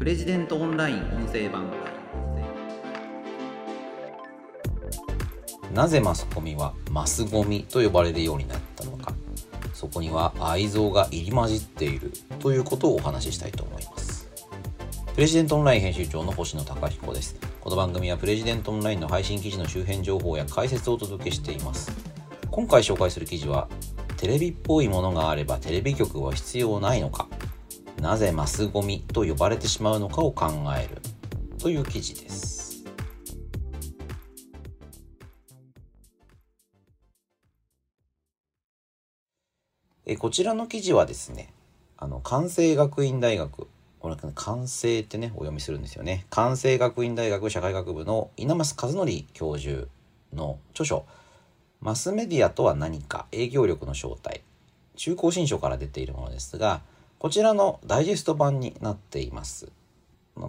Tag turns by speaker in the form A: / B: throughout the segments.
A: プレジデントオンライン音声版
B: なぜマスコミはマスゴミと呼ばれるようになったのか。そこには愛憎が入り混じっているということをお話ししたいと思います。プレジデントオンライン編集長の星野貴彦です。この番組はプレジデントオンラインの配信記事の周辺情報や解説をお届けしています。今回紹介する記事はテレビっぽいものがあればテレビ局は必要ないのか。なぜマスゴミと呼ばれてしまうのかを考えるという記事です。えこちらの記事はですねあの関西学院大学これ関西ってねお読みするんですよね。関西学院大学社会学部の稲増和則教授の著書「マスメディアとは何か営業力の正体」中高新書から出ているものですがこちらのダイジェスト版になっています。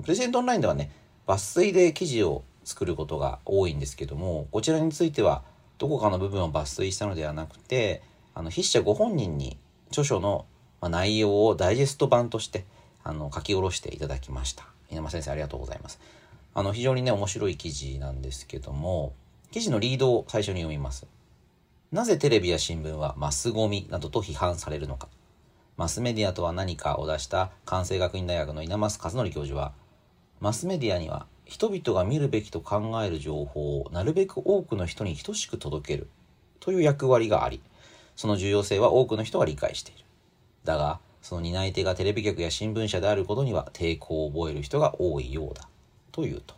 B: プレゼントオンラインではね抜粋で記事を作ることが多いんですけどもこちらについてはどこかの部分を抜粋したのではなくてあの筆者ご本人に著書の内容をダイジェスト版としてあの書き下ろしていただきました。稲間先生ありがとうございます。あの非常にね面白い記事なんですけども記事のリードを最初に読みます。なぜテレビや新聞はマスゴミなどと批判されるのか。マスメディアとは何かを出した関西学院大学の稲増和則教授はマスメディアには人々が見るべきと考える情報をなるべく多くの人に等しく届けるという役割がありその重要性は多くの人が理解している。だがその担い手がテレビ局や新聞社であることには抵抗を覚える人が多いようだ。というと。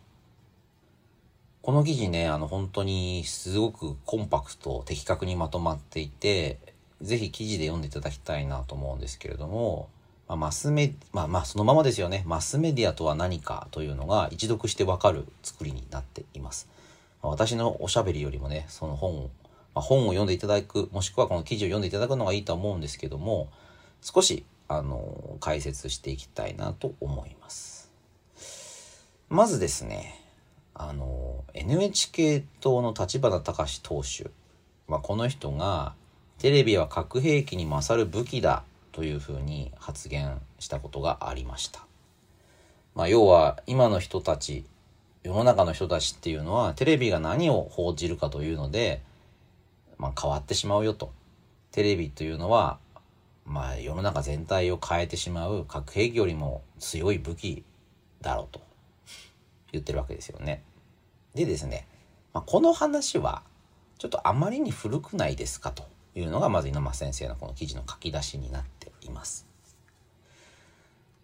B: この記事ねあの本当にすごくコンパクト的確にまとまっていてぜひ記事で読んでいただきたいなと思うんですけれども、まあ、マスメ、まあまあそのままですよね。マスメディアとは何かというのが一読してわかる作りになっています。まあ、私のおしゃべりよりもね、その本を、まあ、本を読んでいただく、もしくはこの記事を読んでいただくのがいいと思うんですけども、少し、あの、解説していきたいなと思います。まずですね、あの、NHK 党の立花隆党首、まあ、この人が、テレビは核兵器に勝る武器だというふうに発言したことがありました。まあ、要は今の人たち、世の中の人たちっていうのはテレビが何を報じるかというので、まあ、変わってしまうよと。テレビというのは、まあ、世の中全体を変えてしまう核兵器よりも強い武器だろうと言ってるわけですよね。でですね、まあ、この話はちょっとあまりに古くないですかと。いうのがまず稲間先生のこの記事の書き出しになっています。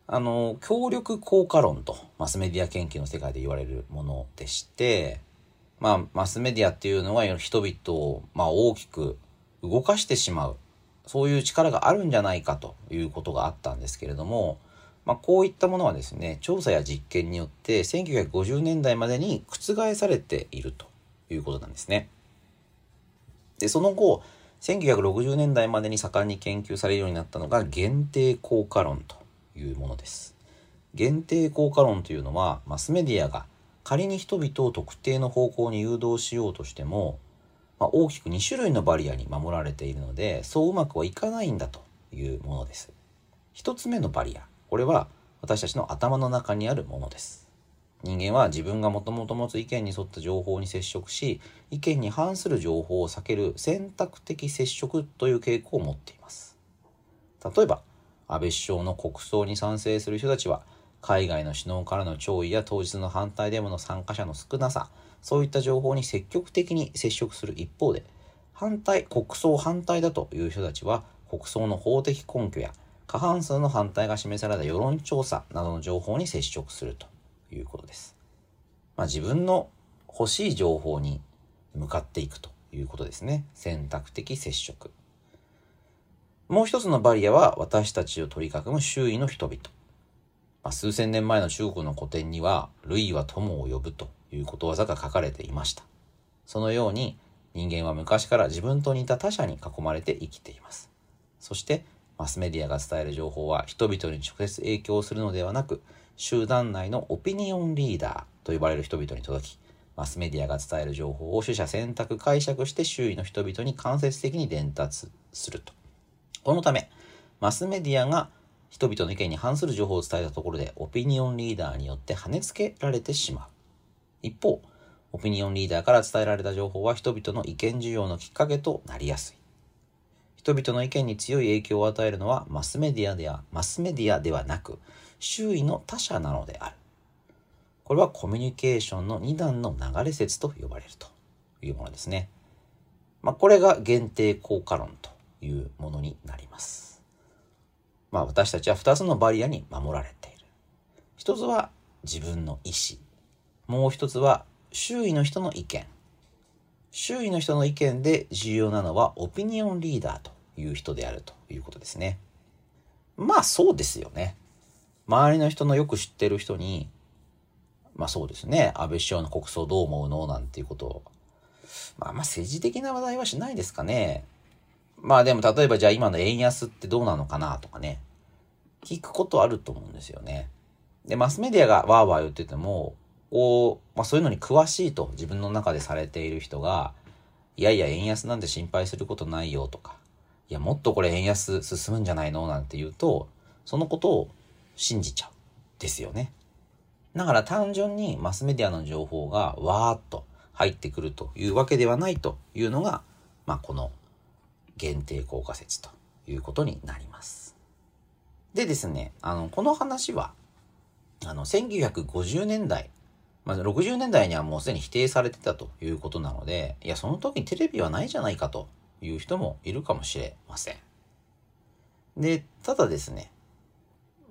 B: あの、協力効果論とマスメディア研究の世界で言われるものでして、まあ、マスメディアっていうのは人々を、まあ、大きく動かしてしまう、そういう力があるんじゃないかということがあったんですけれども、まあ、こういったものはですね、調査や実験によって1950年代までに覆されているということなんですね。で、その後、1960年代までに盛んに研究されるようになったのが限定効果論というものです。限定効果論というのはマスメディアが仮に人々を特定の方向に誘導しようとしても、まあ、大きく2種類のバリアに守られているのでそううまくはいかないんだというものです。1つ目のバリアこれは私たちの頭の中にあるものです。人間は自分がもともと持つ意見に沿った情報に接触し意見に反する情報を避ける選択的接触という傾向を持っています。例えば安倍首相の国葬に賛成する人たちは海外の首脳からの弔意や当日の反対デモの参加者の少なさそういった情報に積極的に接触する一方で反対国葬反対だという人たちは国葬の法的根拠や過半数の反対が示された世論調査などの情報に接触すると。いうことです。まあ、自分の欲しい情報に向かっていくということですね。選択的接触。もう一つのバリアは私たちを取り囲む周囲の人々。まあ、数千年前の中国の古典には、類は友を呼ぶということわざが書かれていました。そのように人間は昔から自分と似た他者に囲まれて生きています。そしてマスメディアが伝える情報は人々に直接影響するのではなく、集団内のオピニオンリーダーと呼ばれる人々に届き、マスメディアが伝える情報を取捨選択解釈して周囲の人々に間接的に伝達すると。このため、マスメディアが人々の意見に反する情報を伝えたところでオピニオンリーダーによって跳ねつけられてしまう。一方、オピニオンリーダーから伝えられた情報は人々の意見需要のきっかけとなりやすい。人々の意見に強い影響を与えるのはマスメディアでは、マスメディアではなく、周囲の他者なのである。これはコミュニケーションの二段の流れ説と呼ばれるというものですね。まあ、これが限定効果論というものになります。まあ、私たちは2つのバリアに守られている。一つは自分の意思。もう一つは周囲の人の意見。周囲の人の意見で重要なのはオピニオンリーダーという人であるということですね。まあそうですよね。周りの人のよく知ってる人に、まあそうですね、安倍首相の国葬どう思うのなんていうことを、まあまあ政治的な話題はしないですかね。まあでも例えばじゃあ今の円安ってどうなのかなとかね、聞くことあると思うんですよね。で、マスメディアがわーわー言ってても、こう、まあそういうのに詳しいと自分の中でされている人が、いやいや円安なんて心配することないよとか、いやもっとこれ円安進むんじゃないの？なんて言うと、そのことを信じちゃう。ですよね。だから単純にマスメディアの情報がわーっと入ってくるというわけではないというのが、まあこの限定効果説ということになります。でですね、あの、この話は、あの、1950年代まあ、60年代にはもうすでに否定されてたということなので、いや、その時にテレビはないじゃないかという人もいるかもしれません。で、ただですね、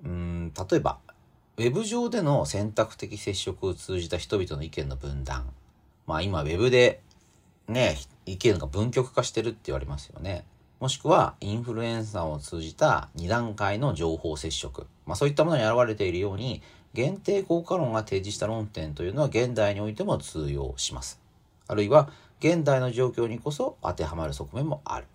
B: うん、例えば、ウェブ上での選択的接触を通じた人々の意見の分断。まあ今、ウェブでね、意見が分極化してるって言われますよね。もしくは、インフルエンサーを通じた2段階の情報接触。まあそういったものに現れているように、限定効果論が提示した論点というのは現代においても通用します。あるいは現代の状況にこそ当てはまる側面もある。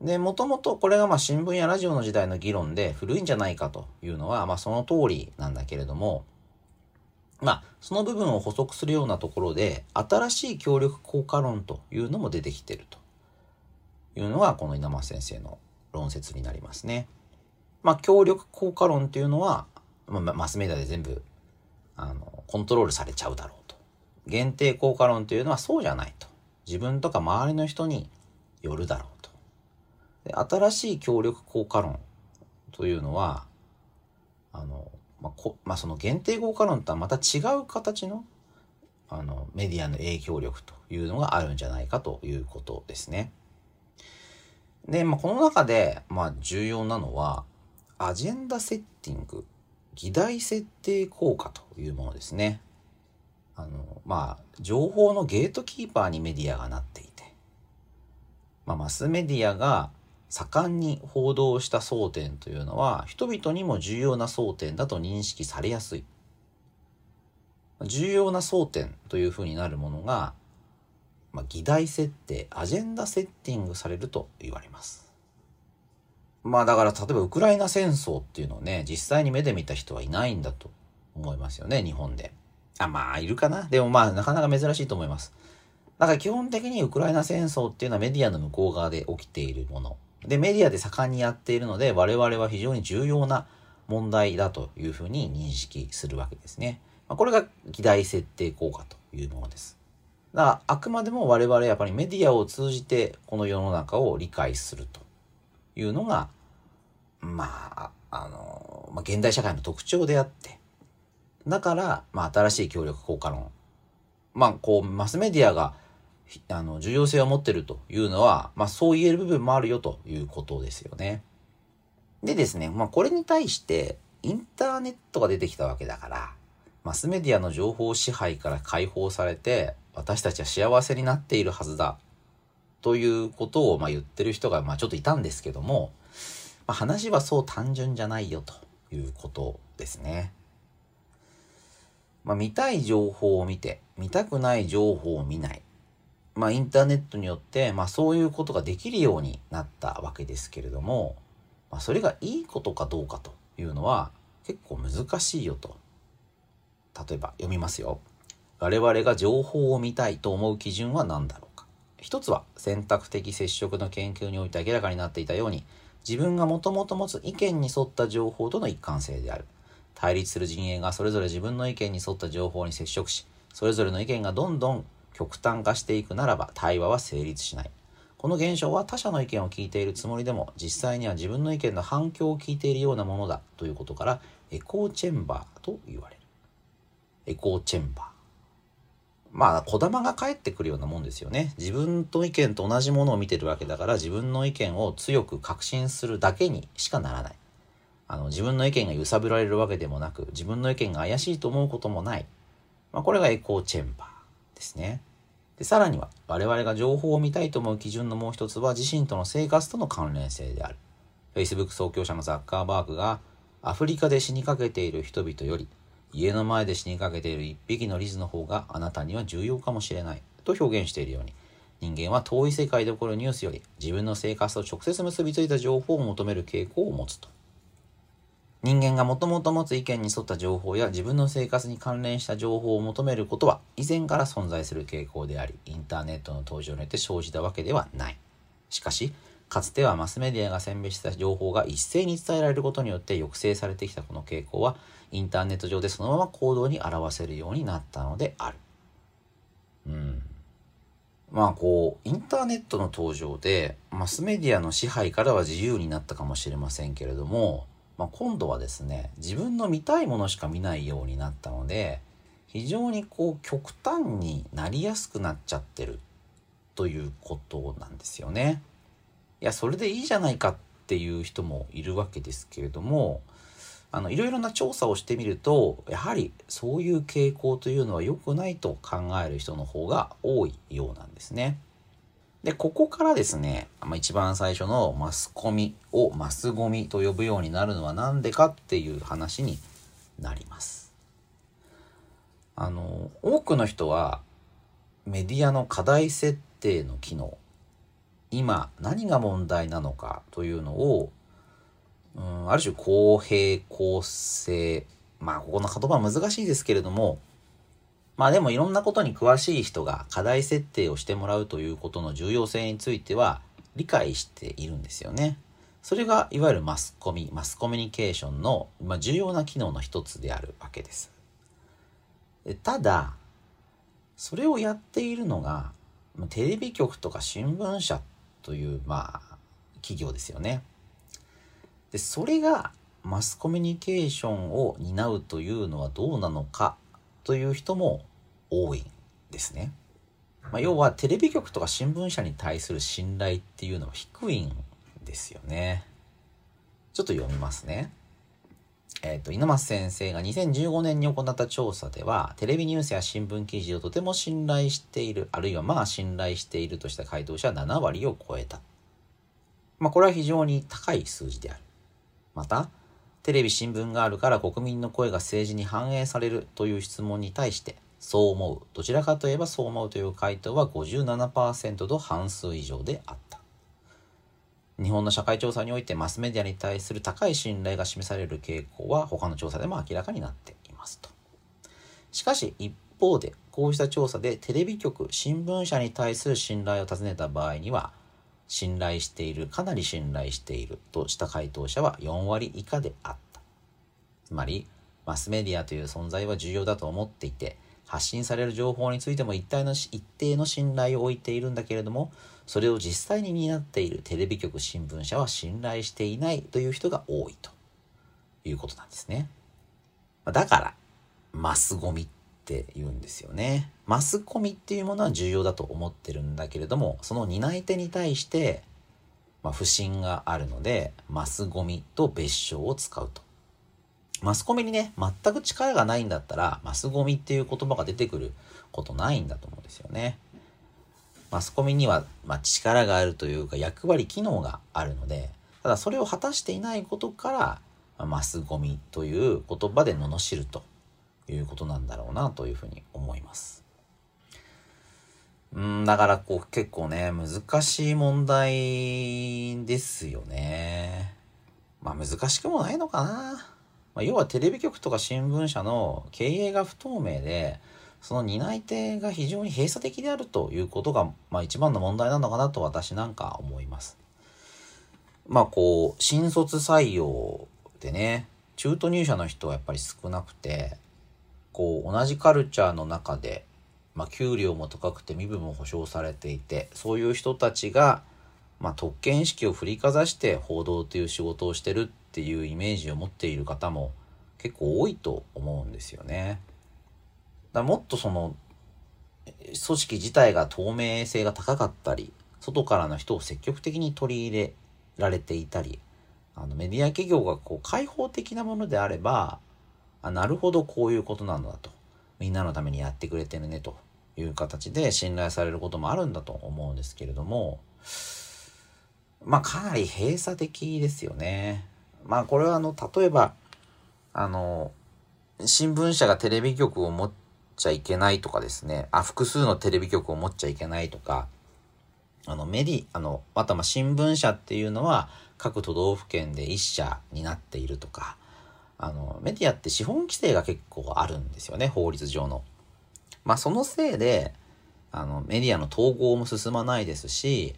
B: で、もともとこれがまあ新聞やラジオの時代の議論で古いんじゃないかというのはまあその通りなんだけれども、まあその部分を補足するようなところで新しい協力効果論というのも出てきてるというのがこの稲松先生の論説になりますね。まあ協力効果論というのはまあ、マスメディアで全部、あの、コントロールされちゃうだろう。限定効果論というのはそうじゃないと。自分とか周りの人によるだろうと。で新しい協力効果論というのは、あの、まあ、こまあ、その限定効果論とはまた違う形の、あの、メディアの影響力というのがあるんじゃないかということですね。で、まあ、この中で、まあ、重要なのは、アジェンダセッティング議題設定効果というものですね。あの、まあ、情報のゲートキーパーにメディアがなっていて、まあ、マスメディアが盛んに報道した争点というのは、人々にも重要な争点だと認識されやすい。重要な争点というふうになるものが、まあ、議題設定、アジェンダセッティングされると言われます。まあだから例えばウクライナ戦争っていうのをね、実際に目で見た人はいないんだと思いますよね、日本で。あ、まあいるかな。でもまあなかなか珍しいと思います。だから基本的にウクライナ戦争っていうのはメディアの向こう側で起きているもの。で、メディアで盛んにやっているので、我々は非常に重要な問題だというふうに認識するわけですね。まあ、これが議題設定効果というものです。だからあくまでも我々やっぱりメディアを通じてこの世の中を理解するというのがまあ、あの、まあ、現代社会の特徴であって、だから、まあ、新しい協力効果論。まあ、こう、マスメディアが、あの、重要性を持ってるというのは、まあ、そう言える部分もあるよということですよね。でですね、まあ、これに対して、インターネットが出てきたわけだから、マスメディアの情報支配から解放されて、私たちは幸せになっているはずだ。ということを、まあ、言ってる人が、まあ、ちょっといたんですけども、まあ、話はそう単純じゃないよということですね。まあ、見たい情報を見て、見たくない情報を見ない。まあ、インターネットによって、まあ、そういうことができるようになったわけですけれども、まあ、それがいいことかどうかというのは結構難しいよと。例えば読みますよ。我々が情報を見たいと思う基準は何だろうか。一つは選択的接触の研究において明らかになっていたように、自分がもともと持つ意見に沿った情報との一貫性である。対立する陣営がそれぞれ自分の意見に沿った情報に接触し、それぞれの意見がどんどん極端化していくならば対話は成立しない。この現象は他者の意見を聞いているつもりでも実際には自分の意見の反響を聞いているようなものだということからエコーチェンバーと言われる。エコーチェンバー。まあ、小玉が返ってくるようなもんですよね。自分と意見と同じものを見てるわけだから自分の意見を強く確信するだけにしかならない。あの、自分の意見が揺さぶられるわけでもなく、自分の意見が怪しいと思うこともない。まあ、これがエコーチェンバーですね。で、さらには、我々が情報を見たいと思う基準のもう一つは自身との生活との関連性である。Facebook 創業者のザッカーバーグが、アフリカで死にかけている人々より、家の前で死にかけている一匹のリズの方があなたには重要かもしれないと表現しているように、人間は遠い世界で起こるニュースより自分の生活と直接結びついた情報を求める傾向を持つと。人間がもともと持つ意見に沿った情報や自分の生活に関連した情報を求めることは以前から存在する傾向であり、インターネットの登場によって生じたわけではない。しかし、かつてはマスメディアが選別した情報が一斉に伝えられることによって抑制されてきたこの傾向は、インターネット上でそのまま行動に表せるようになったのである。うん。まあこう、インターネットの登場で、マスメディアの支配からは自由になったかもしれませんけれども、まあ、今度はですね自分の見たいものしか見ないようになったので非常にこう極端になりやすくなっちゃってるということなんですよね。いやそれでいいじゃないかっていう人もいるわけですけれどもあのいろいろな調査をしてみるとやはりそういう傾向というのは良くないと考える人の方が多いようなんですね。で、ここからですね、まあ、一番最初のマスコミをマスゴミと呼ぶようになるのは何でかっていう話になります。あの、多くの人はメディアの課題設定の機能、今何が問題なのかというのを、うん、ある種公平公正、まあここの言葉は難しいですけれども、まあでもいろんなことに詳しい人が課題設定をしてもらうということの重要性については理解しているんですよね。それがいわゆるマスコミ、マスコミュニケーションの、ま、重要な機能の一つであるわけです。ただ、それをやっているのがテレビ局とか新聞社というまあ企業ですよね。で、それがマスコミュニケーションを担うというのはどうなのかという人も多いんですね。まあ、要はテレビ局とか新聞社に対する信頼っていうのは低いんですよね。ちょっと読みますね。えっ、ー、と、稲松先生が2015年に行った調査では、テレビニュースや新聞記事をとても信頼している、あるいはまあ信頼しているとした回答者は7割を超えた。まあ、これは非常に高い数字である。また、テレビ新聞があるから国民の声が政治に反映されるという質問に対して、そう思う、どちらかといえばそう思うという回答は57%と半数以上であった。日本の社会調査においてマスメディアに対する高い信頼が示される傾向は他の調査でも明らかになっていますと。しかし一方で、こうした調査でテレビ局、新聞社に対する信頼を尋ねた場合には、信頼している、かなり信頼しているとした回答者は4割以下であった。つまり、マスメディアという存在は重要だと思っていて、発信される情報についても一体の一定の信頼を置いているんだけれども、それを実際に担っているテレビ局新聞社は信頼していないという人が多いということなんですね。だから、マスゴミって言うんですよね。マスコミっていうものは重要だと思ってるんだけれども、その担い手に対して、まあ、不信があるので、マスゴミと別称を使うと。マスコミにね、全く力がないんだったら、マスゴミっていう言葉が出てくることないんだと思うんですよね。マスコミには、まあ、力があるというか役割、機能があるので、ただそれを果たしていないことから、まあ、マスゴミという言葉で罵るということなんだろうなというふうに思います。うん、だからこう結構ね、難しい問題ですよね。まあ難しくもないのかな。まあ、要はテレビ局とか新聞社の経営が不透明で、その担い手が非常に閉鎖的であるということが、まあ一番の問題なのかなと私なんか思います。まあこう、新卒採用でね、中途入社の人はやっぱり少なくて、こう、同じカルチャーの中で、まあ給料も高くて身分も保障されていて、そういう人たちが、まあ特権意識を振りかざして報道という仕事をしてるっていうイメージを持っている方も結構多いと思うんですよね。だもっとその組織自体が透明性が高かったり外からの人を積極的に取り入れられていたりあのメディア企業がこう開放的なものであればあなるほどこういうことなんだとみんなのためにやってくれてるねという形で信頼されることもあるんだと思うんですけれどもまあかなり閉鎖的ですよね。まあこれはあの例えばあの新聞社がテレビ局を持っちゃいけないとかですね。あ複数のテレビ局を持っちゃいけないとか。あのメディあのまたま新聞社っていうのは各都道府県で1社になっているとか。あのメディアって資本規制が結構あるんですよね法律上の。まあそのせいであのメディアの統合も進まないですし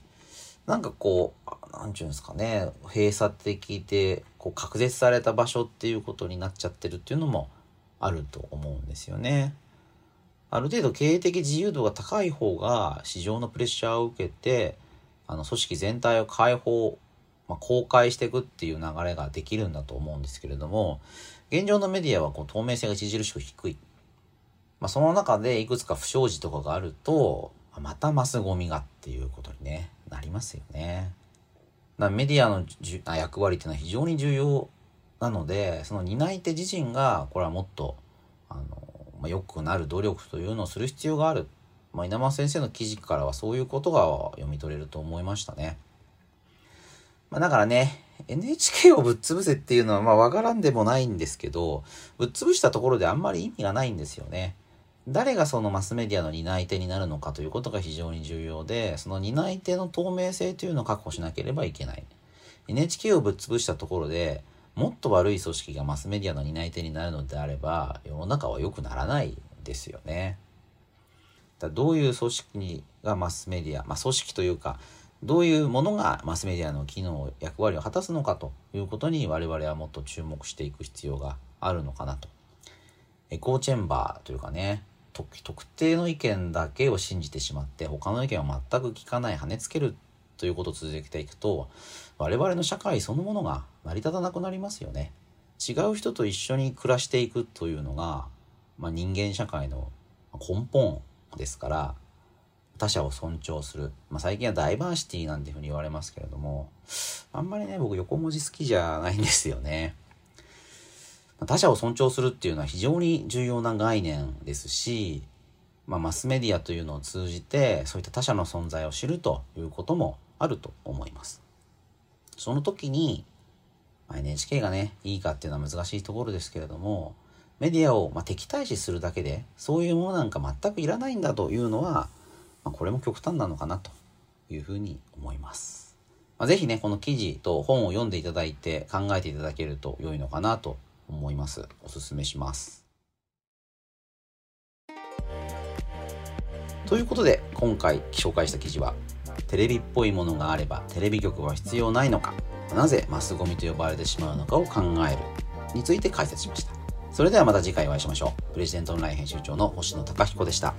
B: なんかこう何て言うんですかね閉鎖的でこう隔絶された場所っていうことになっちゃってるっていうのもあると思うんですよね。ある程度経営的自由度が高い方が市場のプレッシャーを受けてあの組織全体を開放、まあ、公開していくっていう流れができるんだと思うんですけれども現状のメディアはこう透明性が著しく低い、まあ、その中でいくつか不祥事とかがあるとまたマスゴミがっていうことに、ね、なりますよね。だメディアの役割っていうのは非常に重要なのでその担い手自身がこれはもっとあの、まあ、良くなる努力というのをする必要がある、まあ、稲間先生の記事からはそういうことが読み取れると思いましたね。まあ、だからね NHK をぶっ潰せっていうのはまあ分からんでもないんですけどぶっ潰したところであんまり意味がないんですよね。誰がそのマスメディアの担い手になるのかということが非常に重要で、その担い手の透明性というのを確保しなければいけない。NHK をぶっ潰したところで、もっと悪い組織がマスメディアの担い手になるのであれば、世の中は良くならないですよね。だどういう組織がマスメディア、まあ、組織というか、どういうものがマスメディアの機能、役割を果たすのかということに我々はもっと注目していく必要があるのかなと。エコーチェンバーというかね、特定の意見だけを信じてしまって他の意見を全く聞かない跳ねつけるということを続けていくと我々の社会そのものが成り立たなくなりますよね。違う人と一緒に暮らしていくというのが、まあ、人間社会の根本ですから他者を尊重する、まあ、最近はダイバーシティなんていうふうに言われますけれどもあんまりね僕横文字好きじゃないんですよね。他者を尊重するっていうのは非常に重要な概念ですし、まあ、マスメディアというのを通じてそういった他者の存在を知るということもあると思います。その時に、まあ、NHK がねいいかっていうのは難しいところですけれどもメディアをま敵対視するだけでそういうものなんか全くいらないんだというのは、まあ、これも極端なのかなというふうに思います。まあ、ぜひねこの記事と本を読んでいただいて考えていただけると良いのかなと思います。おすすめします。ということで今回紹介した記事はテレビっぽいものがあればテレビ局は必要ないのかなぜマスゴミと呼ばれてしまうのかを考えるについて解説しました。それではまた次回お会いしましょう。プレジデントオンライン編集長の星野貴彦でした。